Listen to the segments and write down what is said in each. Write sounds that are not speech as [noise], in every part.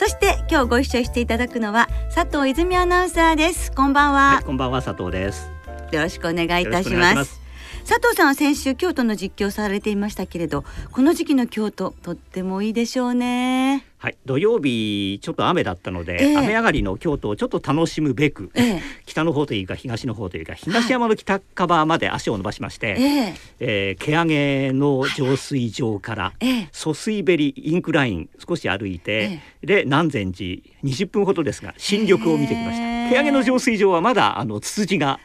そして今日ご一緒していただくのは佐藤泉アナウンサーです。こんばんは、はい、こんばんは佐藤です。よろしくお願いいたします佐藤さんは先週京都の実況されていましたけれどこの時期の京都とってもいいでしょうね。はい。土曜日ちょっと雨だったので、えー、雨上がりの京都をちょっと楽しむべく、えー、北の方というか東の方というか東山の北側まで足を伸ばしまして、はい、えー、えー、毛上の浄水場から、え疎水ベリインクライン少し歩いて、で南禅寺20分ほどですが新緑を見てきました。毛上の浄水場はまだあのツツジが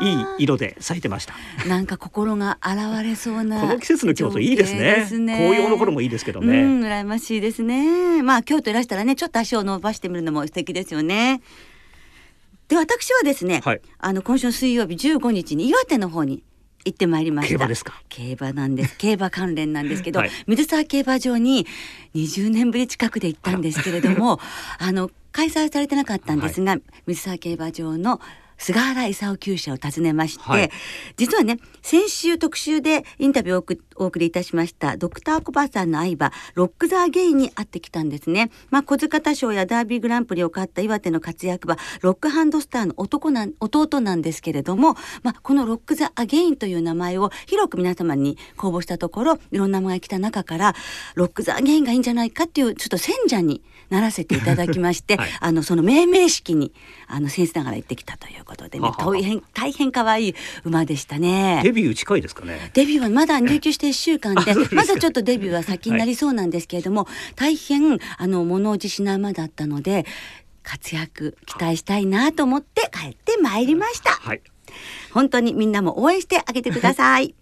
いい色で咲いてました。なんか心が現れそうな。この季節の京都いいですね。紅葉の頃もいいですけどね。うん、羨ましいですね。まあ京都いらしたらね、ちょっと足を伸ばしてみるのも素敵ですよね。で、私はですね、はい、あの今週水曜日15日に岩手の方に行ってまいりました。競馬ですか？競馬なんです。[laughs] 競馬関連なんですけど、はい、水沢競馬場に20年ぶり近くで行ったんですけれども、[laughs] あの開催されてなかったんですが、はい、水沢競馬場の菅原勲厩舎を訪ねまして、はい、実はね先週特集でインタビューをお送りいたしました。ドクターコバさんの愛馬ロック・ザ・アゲインに会ってきたんですね。まあ、不来方賞やダービーグランプリを勝った岩手の活躍馬ロックハンドスターの男なん弟なんですけれども、まあ、このロック・ザ・アゲインという名前を広く皆様に公募したところいろんな名前が来た中からロック・ザ・アゲインがいいんじゃないかっていうちょっと選者にならせていただきまして、はい、あのその命名式にあの先生ながら行ってきたということでね大変大変可愛い馬でしたね。デビュー近いですかね。デビューはまだ入厩して1週間でまだちょっとデビューは先になりそうなんですけれども、はい、大変あの物おじしない馬だったので活躍期待したいなと思って帰ってまいりました、はい、本当にみんなも応援してあげてください。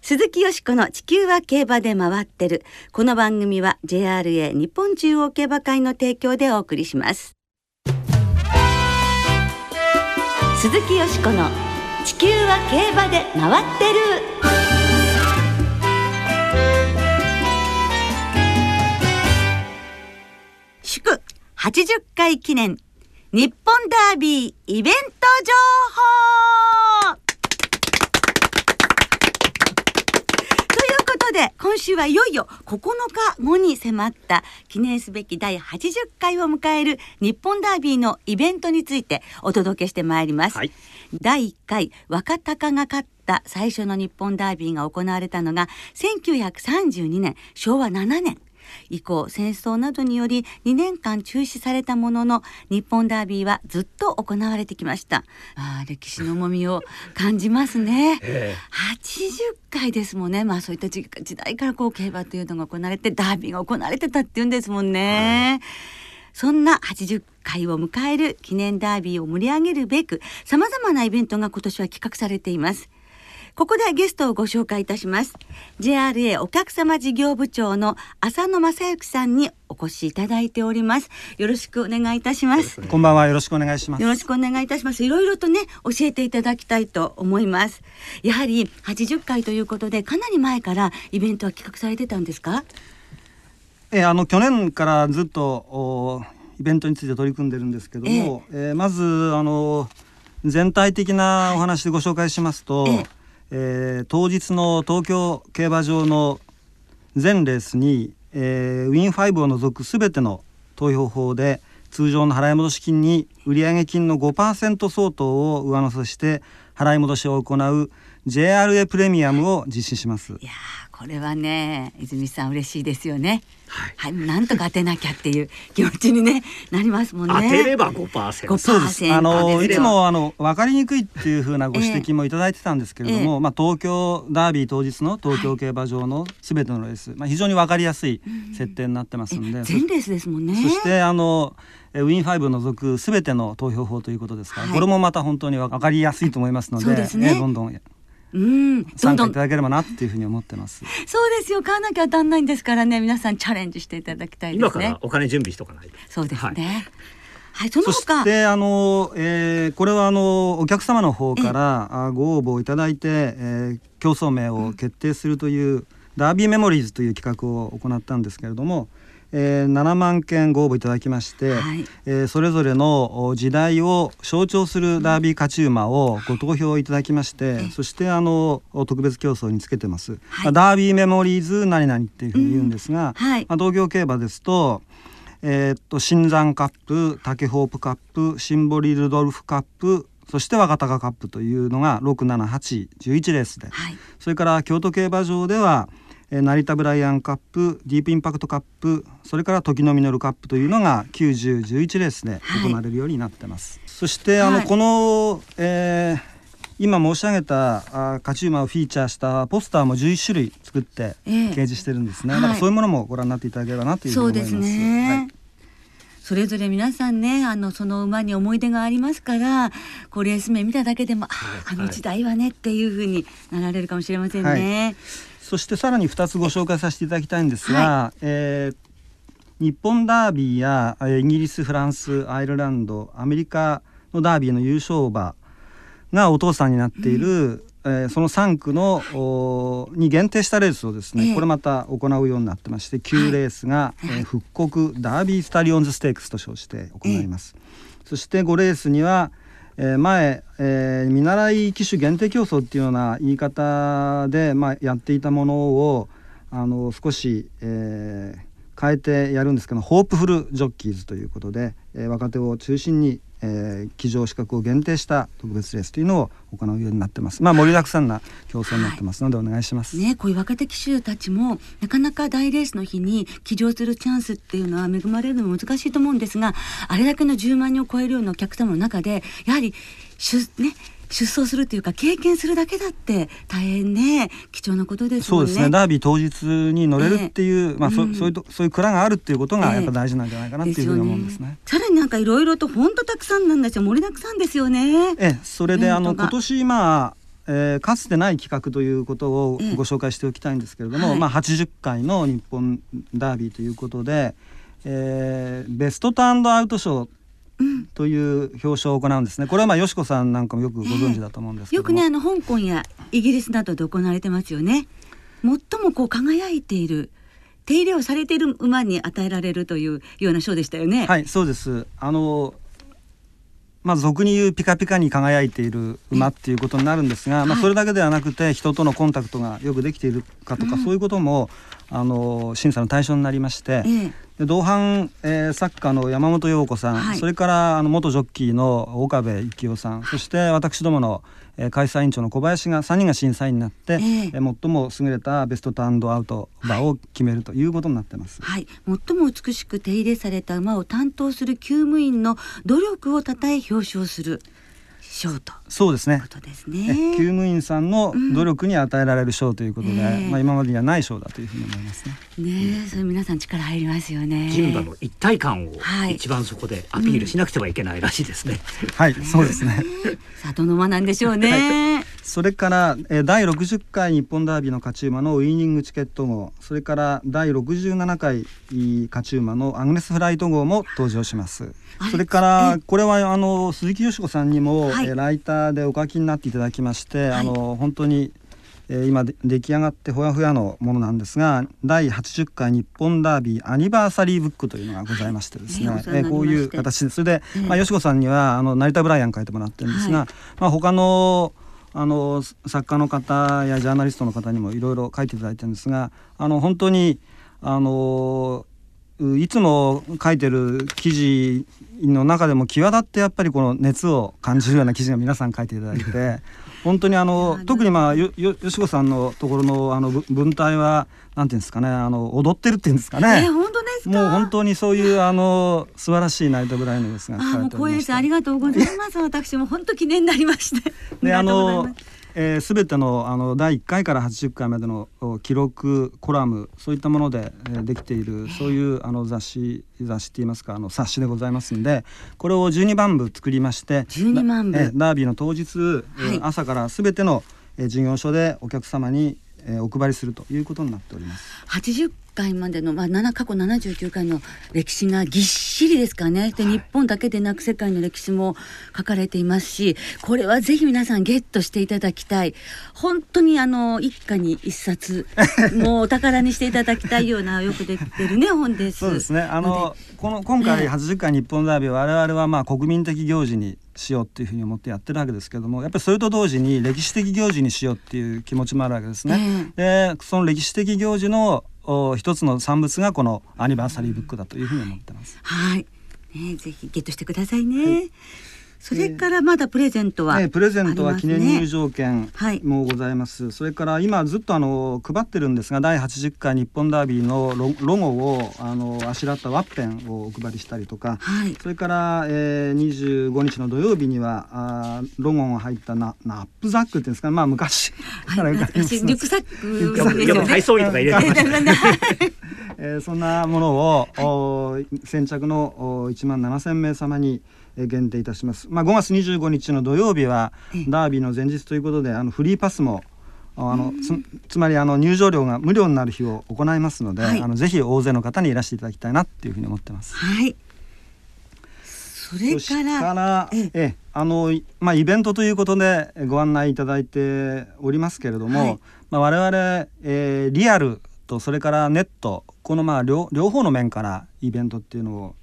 鈴木よしこの地球は競馬で回ってる。この番組は JRA 日本中央競馬会の提供でお送りします。鈴木よしこの地球は競馬で回ってる80回記念日本ダービーイベント情報。とで今週はいよいよ9日後に迫った記念すべき第80回を迎える日本ダービーのイベントについてお届けしてまいります、はい、第1回若隆が勝った最初の日本ダービーが行われたのが1932年昭和7年以降戦争などにより2年間中止されたものの日本ダービーはずっと行われてきました。あ歴史の重みを感じますね、えー、80回ですもんね。まあそういった時代からこう競馬というのが行われてダービーが行われてたっていうんですもんね、はい。そんな80回を迎える記念ダービーを盛り上げるべく様々なイベントが今年は企画されています。ここでゲストをご紹介いたします。JRA お客様事業部長の浅野正幸さんにお越しいただいております。よろしくお願いいたします。こんばんは。よろしくお願いします。よろしくお願いいたします。いろいろとね教えていただきたいと思います。やはり80回ということでかなり前からイベントは企画されてたんですか？えあの去年からずっとイベントについて取り組んでるんですけども、ええ。ー、まずあの全体的なお話でご紹介しますと、ええー、当日の東京競馬場の全レースに、えー、ウィン5を除くすべての投票法で通常の払い戻し金に売上金の5%相当を上乗せして払い戻しを行う JRA プレミアムを実施します。これはね泉さん嬉しいですよね。はい、はい、なんとか当てなきゃっていう [laughs] 気持ちにねなりますもんね。当てれば五パーセント。そうです。あのいつもあの分かりにくいっていうふうなご指摘もいただいてたんですけれども、えー、まあ東京ダービー当日の東京競馬場のすべてのレース、はい、まあ非常に分かりやすい設定になってますんで。全レースですもんね。そしてあの。ウィンファイブを除くすべての投票法ということですから、はい、これもまた本当に分かりやすいと思いますので、ね、どんどんうん。参加いただければなっていうふうに思ってます。そうですよ。買わなきゃ当たんないんですからね。皆さんチャレンジしていただきたいですね。今からお金準備しとかないそうですね、はい。はい、その他。してあの、えー、これはあのお客様の方からご応募いただいて、えー、競争名を決定するという、うん、ダービーメモリーズという企画を行ったんですけれども、えー、7万件ご応募いただきまして、はい、えー、それぞれの時代を象徴するダービー勝ち馬をご投票いただきまして、うん、そしてあの特別競争につけてます、はい、ダービーメモリーズ何々っていうふうに言うんですが、うんはい、まあ、同業競馬ですとえー、っと新山カップ竹ホープカップシンボリルドルフカップそして若鷹カップというのが67811レースで、はい、それから京都競馬場では成田ブライアンカップディープインパクトカップそれから時の実るカップというのが9011レースで行われるようになってます、はい、そしてあの、はい、この、えー、今申し上げたあ勝ち馬をフィーチャーしたポスターも11種類作って掲示してるんですね、えー、だからそういうものもご覧になっていただければなというふうに思います。そうですね、はい。それぞれ皆さんねあのその馬に思い出がありますからこうレース名見ただけでもああの時代はねっていうふうになられるかもしれませんね。はい、そしてさらに2つご紹介させていただきたいんですが、はい、えー、日本ダービーやイギリスフランスアイルランドアメリカのダービーの優勝馬がお父さんになっている、うん。えー、その3区の、はい、に限定したレースをですね、えー、これまた行うようになってまして9レースが、はい、えー、復刻ダービースタリオンズステークスと称して行います。えー、そして5レースには、えー、前、えー、見習い機種限定競争っていうような言い方で、まあ、やっていたものをあの少し、えー、変えてやるんですけどホープフルジョッキーズということで、え、若手を中心にえー、騎乗資格を限定した特別レースというのを行うようになってます。まあ盛りだくさんな競争になってますのでお願いします。はい、ね、こういう若手騎手たちもなかなか大レースの日に騎乗するチャンスっていうのは恵まれるのも難しいと思うんですが、あれだけの10万人を超えるようなお客様の中でやはりね出走するというか経験するだけだって大変ね。貴重なことです、ね、そうですね。ダービー当日に乗れるっていう、えー、まあそ,、うそういうそういう蔵があるっていうことがやっぱ大事なんじゃないかなっていうふうに思うんですね。さらになんかいろいろと本当たくさんなんですよ。盛りだくさんですよね。ええ。それであの今年今えー、かつてない企画ということをご紹介しておきたいんですけれども、えはい、まあ、80回の日本ダービーということで、えー、ベストターンドアウト賞という表彰を行うんですね。これはまあよしこさんなんかもよくご存知だと思うんですけど、えー、よくねあの香港やイギリスなどで行われてますよね。最もこう輝いている手入れをされている馬に与えられるというような賞でしたよね。はい、そうです。あのまあ、俗に言うピカピカに輝いている馬っていうことになるんですが、まあ、それだけではなくて人とのコンタクトがよくできているかとか、そういうこともあの審査の対象になりまして、で同伴、えー、作家の山本陽子さん、はい、それからあの元ジョッキーの岡部幸雄さん、そして私どもの、えー、開催委員長の小林が3人が審査員になって、えー、えー、最も優れたベストターンドアウト馬を決めるということになってます、はい、最も美しく手入れされた馬を担当する厩務員の努力をたたえ表彰する。賞とそうですね。ことですね。厩務員さんの努力に与えられる賞ということで、うん、まあ今までにはない賞だというふうに思いますね。ね、うん、それ皆さん力入りますよね。人馬の一体感を一番そこでアピールしなくてはいけないらしいですね、はい、そうですね。さあどの馬なんでしょうね、はい、それから、えー、第60回日本ダービーの勝ち馬のウイニングチケット号それから第67回勝ち馬のアグネスフライト号も登場します。それからこれはあの鈴木よしこさんにも、はい、ライターでお書きになっていただきまして、はい、あの本当に、えー、今出来上がってほやほやのものなんですが第80回日本ダービーアニバーサリーブックというのがございましてですね、はい、えー、こういう形でそれで、えー、まあ、よしこさんにはあの成田ブライアン書いてもらってるんですが、まあ、他のあの作家の方やジャーナリストの方にもいろいろ書いていただいてるんですがあの本当にあのいつも書いてる記事の中でも際立ってやっぱりこの熱を感じるような記事が皆さん書いていただいて本当にあの特にまあよよしこさんのところのあの文体はなんていうんですかねあの踊ってるっていうんですかね。えー、本当ですもう本当にそういうあの素晴らしいナイトブライのですがあもう光栄です。ありがとうございます。私も本当記念になりまして。であのえー、全てのあの第1回から80回までの記録コラムそういったもので、えー、できているそういうあの雑誌雑誌って言いますかあの冊子でございますんでこれを12万部作りまして12万部、えー、ダービーの当日、はい、朝から全てのえー、事業所でお客様に、えー、お配りするということになっております。80回までの、まあ、7過去79回の歴史がぎっしりですかね。で、はい、日本だけでなく世界の歴史も書かれていますしこれはぜひ皆さんゲットしていただきたい。本当にあの一家に一冊もうお宝にしていただきたいようなよくできてるね [laughs] 本です。そうですね。あのこの今回80回日本ダービー我々はまあ国民的行事にしようっていうふうに思ってやってるわけですけどもやっぱりそれと同時に歴史的行事にしようっていう気持ちもあるわけですね。でその歴史的行事の一つの産物がこのアニバーサリーブックだというふうに思ってます。はい、ね、ぜひゲットしてくださいね。はいそれからまだプレゼントは、えー、プレゼントは記念入場券もございます、はい、それから今ずっとあの配ってるんですが第80回日本ダービーのロロゴをあのあしらったワッペンをお配りしたりとか、はい、それから、えー、25日の土曜日にはあロゴが入ったナナップザックっていうんですかまあ昔から、はい、リュックサックよく体操着とか入れてましたえー、そんなものを、はい、先着の1万7千名様に限定いたします。まあ、5月25日の土曜日はダービーの前日ということであのフリーパスもあのつつまりあの入場料が無料になる日を行いますので、はい、あのぜひ大勢の方にいらしていただきたいなっていうふうに思ってます。はい。それからええあのまあイベントということでご案内いただいておりますけれども、はい、まあ我々、えー、リアルとそれからネットこのまあ両両方の面からイベントっていうのを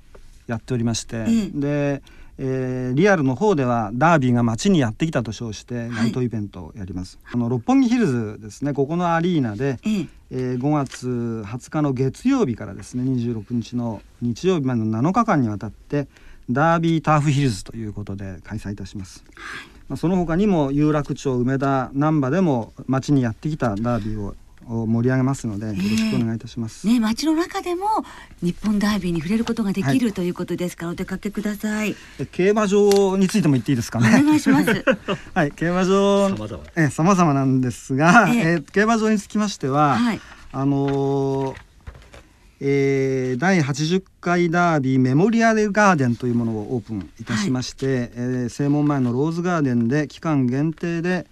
やっておりまして、で。えー、リアルの方ではダービーが街にやってきたと称してナイトイベントをやります、はい、あの六本木ヒルズですねここのアリーナで、ええ。えー、5月20日の月曜日からですね26日の日曜日までの7日間にわたってダービーターフヒルズということで開催いたします、はい、まあ、その他にも有楽町梅田難波でも街にやってきたダービーをを盛り上げますのでよろしくお願いいたします。えー、ね街の中でも日本ダービーに触れることができる、はい、ということですからお出かけください。競馬場についても言っていいですかね？お願いします。[laughs] はい競馬場え様々なんですが、えー、えー、競馬場につきましては、はい、あのーえー、第80回ダービーメモリアルガーデンというものをオープンいたしまして、はい、えー、正門前のローズガーデンで期間限定で、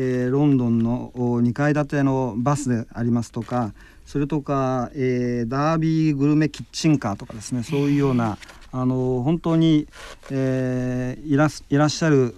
えー、ロンドンの2階建てのバスでありますとかそれとか、えー、ダービーグルメキッチンカーとかですねそういうようなあの本当に、えー、いらっしゃる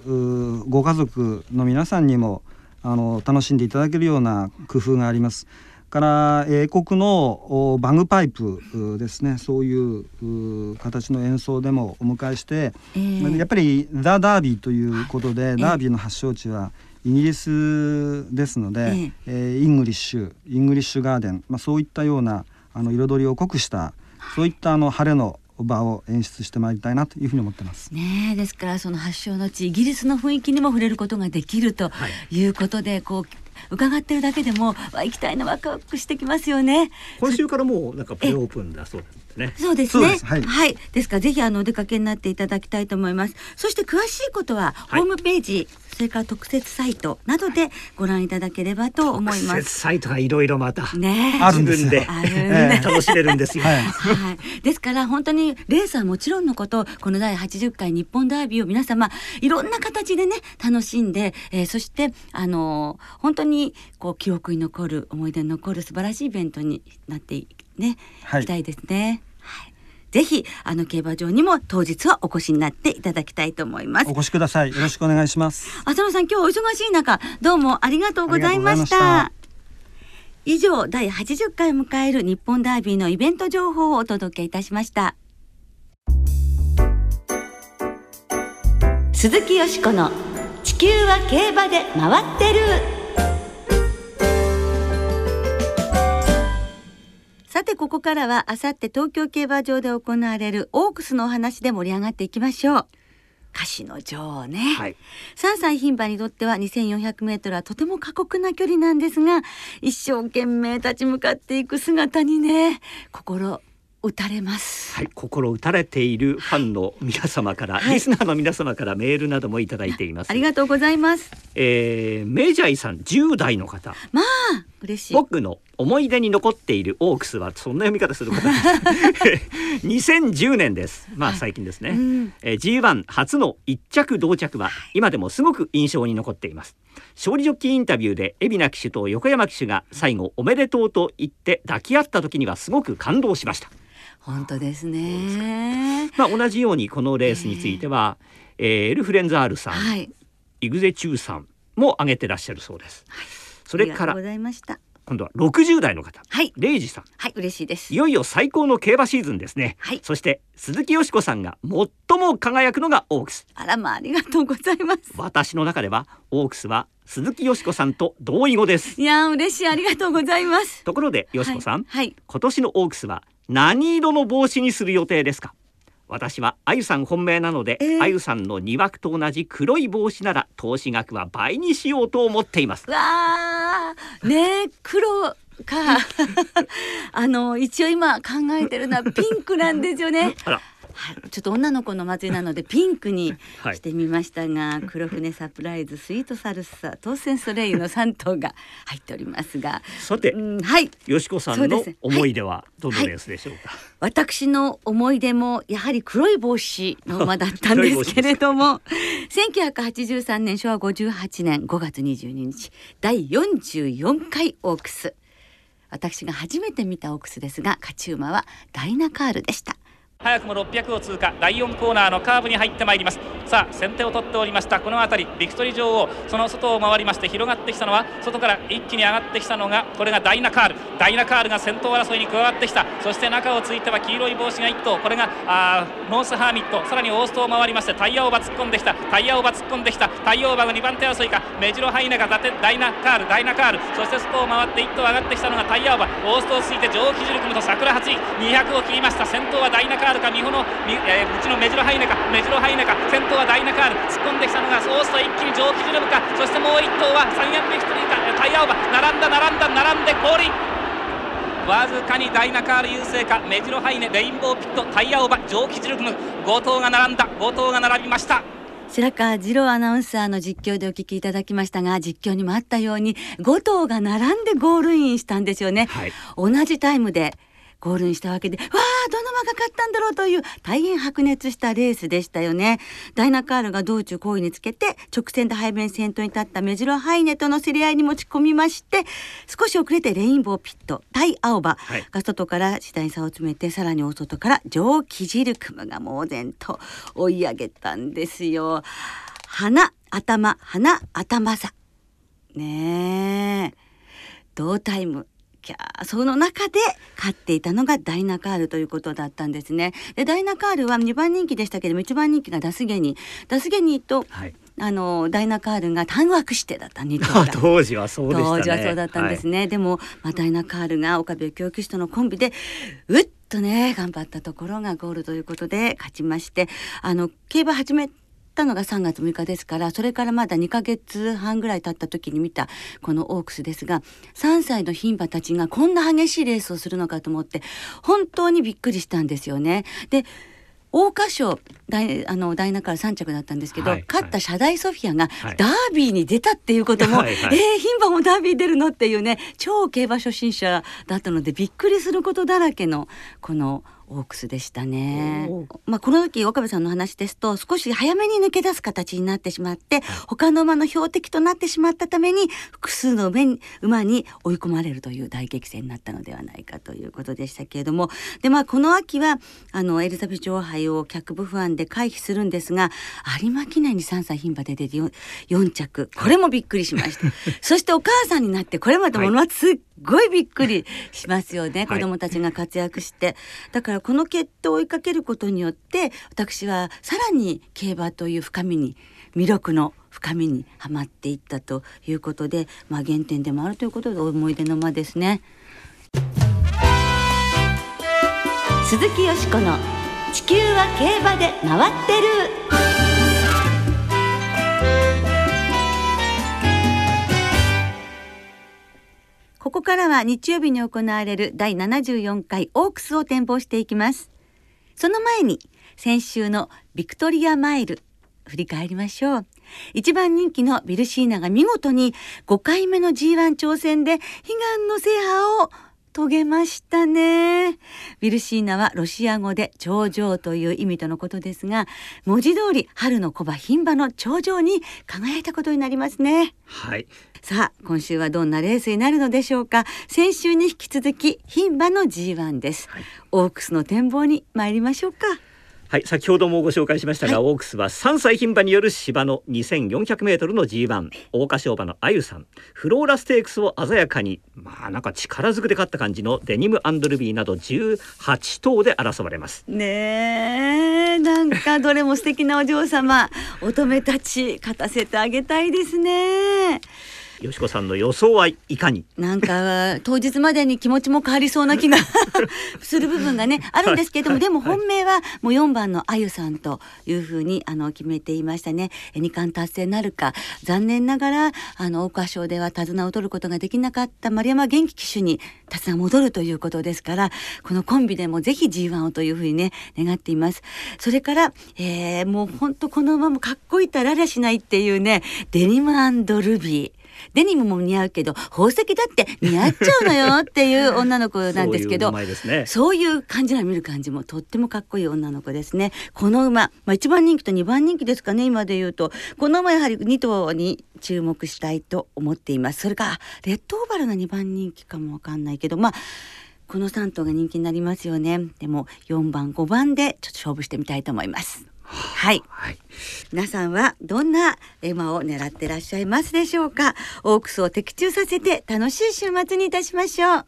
ご家族の皆さんにもあの楽しんでいただけるような工夫があります。から英国のバグパイプですねそういう形の演奏でもお迎えして、えー、やっぱりザ・ダービーということで、ダービーの発祥地はイギリスですので、えええー、 English English garden、まあ、そういったようなあの彩りを濃くしたそういったあの晴れの場を演出してまいりたいなというふうに思ってます。ねですからその発祥の地イギリスの雰囲気にも触れることができるということで、はい、こう伺ってるだけでもわ行きたいなワクワクしてきますよね。今週からもうなんかプレオープンだそうです。ね。そうですね。はい、はい、ですからぜひあのお出かけになっていただきたいと思います。そして詳しいことはホームページ、はい、それから特設サイトなどでご覧いただければと思います。特設サイトがいろいろまたねあるんですで、あるん楽しめるんですよ。はい、はい。ですから本当にレースはもちろんのことこの第80回日本ダービーを皆様いろんな形でね楽しんで、えー、そしてあのー、本当にこう記憶に残る思い出に残る素晴らしいイベントになってね、はい、いきたいですね。ぜひあの競馬場にも当日はお越しになっていただきたいと思います。お越しください。よろしくお願いします。浅野さん今日お忙しい中どうもありがとうございました。以上第80回を迎える日本ダービーのイベント情報をお届けいたしました。鈴木よしこの地球は競馬で回ってるさてここからはあさって東京競馬場で行われるオークスのお話で盛り上がっていきましょう。歌詞の女王ね、はい、3歳牝馬にとっては2400メートルはとても過酷な距離なんですが一生懸命立ち向かっていく姿にね心打たれます、はい、心打たれているファンの皆様から、はい、リスナーの皆様からメールなどもいただいています。ありがとうございます、えー、メジャイさん10代の方。まあ嬉しい。僕の思い出に残っているオークスはそんな読み方すること2010 [laughs] 年です。まあ最近ですね、はいうん、え G1 初の一着同着は今でもすごく印象に残っています。勝利ジョッキーインタビューで海老名騎手と横山騎手が最後おめでとうと言って抱き合った時にはすごく感動しました。本当ですね。まあ同じようにこのレースについては、えー、エルフレンザールさん、はい、イグゼチューさんも挙げてらっしゃるそうです、はい、それから今度は60代の方、はい、レイジさん、はい、嬉しいです。いよいよ最高の競馬シーズンですね。はい、そして鈴木よしこさんが最も輝くのがオークス。あらまあ、ありがとうございます。私の中ではオークスは鈴木よしこさんと同意語です。いや嬉しい、ありがとうございます。ところでよしこさん、はい、はい、今年のオークスは何色の帽子にする予定ですか？私はあゆさん本命なので、えー、あゆさんの2枠と同じ黒い帽子なら投資額は倍にしようと思っています。わあね黒か。[laughs] あの一応今考えてるのはピンクなんですよねはい、ちょっと女の子の祭りなので [laughs] ピンクにしてみましたが、はい、黒船サプライズスイートサルサ当選ソレイユの3頭が入っておりますが。さて、うん、はい。淑子さんの思い出はどのレースでしょうか、はい、私の思い出もやはり黒い帽子の馬だったんですけれども1983年昭和58年5月22日第44回オークス。私が初めて見たオークスですが勝ち馬はダイナカールでした早くも600を通過。第4コーナーのカーブに入ってまいります。さあ先手を取っておりました。この辺りビクトリー女王その外を回りまして広がってきたのは外から一気に上がってきたのがこれがダイナカール。ダイナカールが先頭争いに加わってきた。そして中をついては黄色い帽子が1頭。これがあノースハーミット。さらにオーストを回りましてタイヤオーバー突っ込んできた。タイヤオーバー突っ込んできた。タイヤオーバーが2番手争いか。メジロハイネがダイナカール。ダイナカール。そして外を回って1頭上がってきたのがタイヤオーバー。オーストをついて上気ジルクムと桜発位。200を切りました。先頭はダイナカール。か美穂のえー、うちのメジロハイネかメジロハイネか先頭はダイナカール突っ込んできたのがソースと一気に蒸気ジルムかそしてもう1頭はサンヤンビクトリーかタイヤオーバ。ー並んだ並んだ並んで降臨。わずかにダイナカール優勢かメジロハイネレインボーピットタイヤオーバー蒸気ジルム5頭が並んだ5頭が並びました。白川次郎アナウンサーの実況でお聞きいただきましたが実況にもあったように5頭が並んでゴールインしたんですよね、はい、同じタイムでゴールインしたわけでわあどの馬が勝ったんだろうという大変白熱したレースでしたよね。ダイナカールが道中好位につけて直線で背面先頭に立ったメジロハイネとの競り合いに持ち込みまして少し遅れてレインボーピット対青葉が外から次第差を詰めてさらに大外から上ルクムが猛然と追い上げたんですよ。鼻頭鼻頭さねえ。同タイムキャー。その中で勝っていたのがダイナカールということだったんですね。でダイナカールは2番人気でしたけども1番人気がダスゲニー。ダスゲニーと、はい、あのダイナカールが単枠してだった2頭。[laughs] 当時はそうでした、ね、当時はそうだったんですね、はい、でも、まあ、ダイナカールが岡部教育士とのコンビでうっとね頑張ったところがゴールということで勝ちましてあの競馬始めったのが3月6日ですからそれからまだ2ヶ月半ぐらい経った時に見たこのオークスですが3歳の牝馬たちがこんな激しいレースをするのかと思って本当にびっくりしたんですよね。で桜花賞大あのから3着だったんですけど、はい、勝ったシャダイソフィアがダービーに出たっていうことも、はいはい、えー、牝馬もダービー出るのっていうね超競馬初心者だったのでびっくりすることだらけのこのオークスでしたね。まあこの時岡部さんの話ですと少し早めに抜け出す形になってしまって、他の馬の標的となってしまったために複数の馬に追い込まれるという大激戦になったのではないかということでしたけれどもでまあこの秋はあのエリザベス女王杯を脚部不安で回避するんですが有馬記念に3歳牝馬で出て 4, 4着これもびっくりしました。そしてお母さんになってこれまでものすっごいびっくりしますよね、子供たちが活躍して。だからこの決闘を追いかけることによって私はさらに競馬という深みに魅力の深みにはまっていったということで、まあ、原点でもあるということで思い出の間ですね。鈴木よしこの地球は競馬で回ってるここからは日曜日に行われる第74回オークスを展望していきます。その前に先週のビクトリアマイル振り返りましょう。一番人気のビルシーナが見事に5回目の G1 挑戦で悲願の制覇を遂げましたね。ビルシーナはロシア語で頂上という意味とのことですが、文字通り春の小馬牝馬の頂上に輝いたことになりますね。はい。さあ、今週はどんなレースになるのでしょうか。先週に引き続き牝馬の G1 です。はい、オークスの展望に参りましょうか。はい先ほどもご紹介しましたが、はい、オークスは3歳牝馬による芝の2400メートルの G1 桜花賞馬のあゆさん。フローラステークスを鮮やかにまあなんか力ずくで勝った感じのデニムアンドルビーなど18頭で争われます。ねえなんかどれも素敵なお嬢様乙女たち勝たせてあげたいですねよしこさんの予想はいかに？なんか当日までに気持ちも変わりそうな気が [laughs] する部分がね [laughs] あるんですけれども、はい、でも本命はもう4番のあゆさんというふうにあの決めていましたね。二冠達成なるか。残念ながらあの桜花賞では手綱を取ることができなかった丸山元気騎手に手綱戻るということですからこのコンビでもぜひ G1 をというふうにね願っています。それから、えー、もう本当この馬もかっこいいたららしないっていうねデニムルビーデニムも似合うけど宝石だって似合っちゃうのよっていう女の子なんですけどそういう感じな見る感じもとってもかっこいい女の子ですね。この馬、まあ、1番人気と2番人気ですかね今で言うと。この馬やはり2頭に注目したいと思っています。それからレッドオーバルが2番人気かもわかんないけどまあこの3頭が人気になりますよね。でも4番5番でちょっと勝負してみたいと思いますはい、はい、皆さんはどんな絵馬を狙ってらっしゃいますでしょうか？オークスを的中させて楽しい週末にいたしましょう。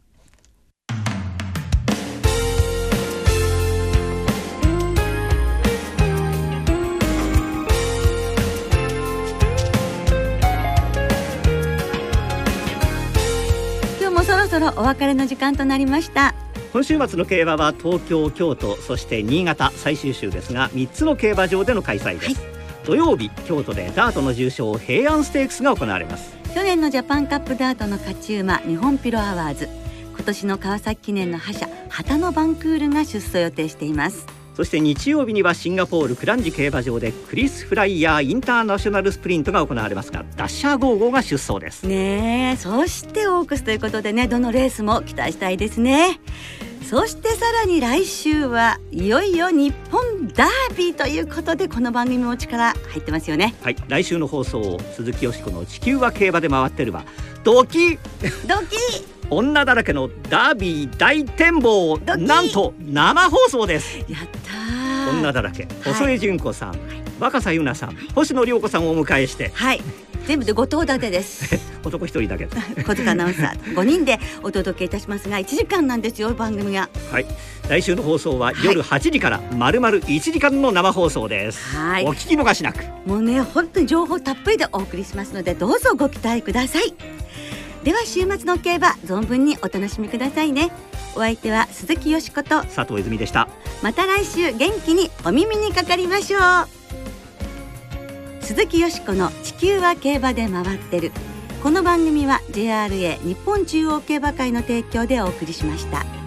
今日もそろそろお別れの時間となりました。今週末の競馬は東京京都そして新潟最終週ですが3つの競馬場での開催です、はい、土曜日京都でダートの重賞平安ステークスが行われます。去年のジャパンカップダートの勝ち馬日本ピロアワーズ。今年の川崎記念の覇者旗のバンクールが出走予定していますそして日曜日にはシンガポールクランジ競馬場でクリス・フライヤーインターナショナルスプリントが行われますがダッシャー55が出走です。ねそしてオークスということでねどのレースも期待したいですね。そしてさらに来週はいよいよ日本ダービーということでこの番組も力入ってますよね。はい来週の放送鈴木よしこの地球は競馬で回ってるわ。ドキドキ女だらけのダービー大展望なんと生放送です。やった女だらけ。細江純子さん、はい、若狭優奈さん、はい、星野涼子さんをお迎えして。はい。全部で5頭立てです。[laughs] 男一人だけ。[laughs] 小塚アナウンサー5人でお届けいたしますが1時間なんですよ番組が。はい。来週の放送は夜8時からまるまる1時間の生放送です。はい。お聞き逃しなく。もうね本当に情報たっぷりでお送りしますのでどうぞご期待くださいでは週末の競馬存分にお楽しみくださいね。お相手は鈴木よしこと佐藤泉でした。また来週元気にお耳にかかりましょう。鈴木よしこの地球は競馬で回ってる。この番組は JRA 日本中央競馬会の提供でお送りしました。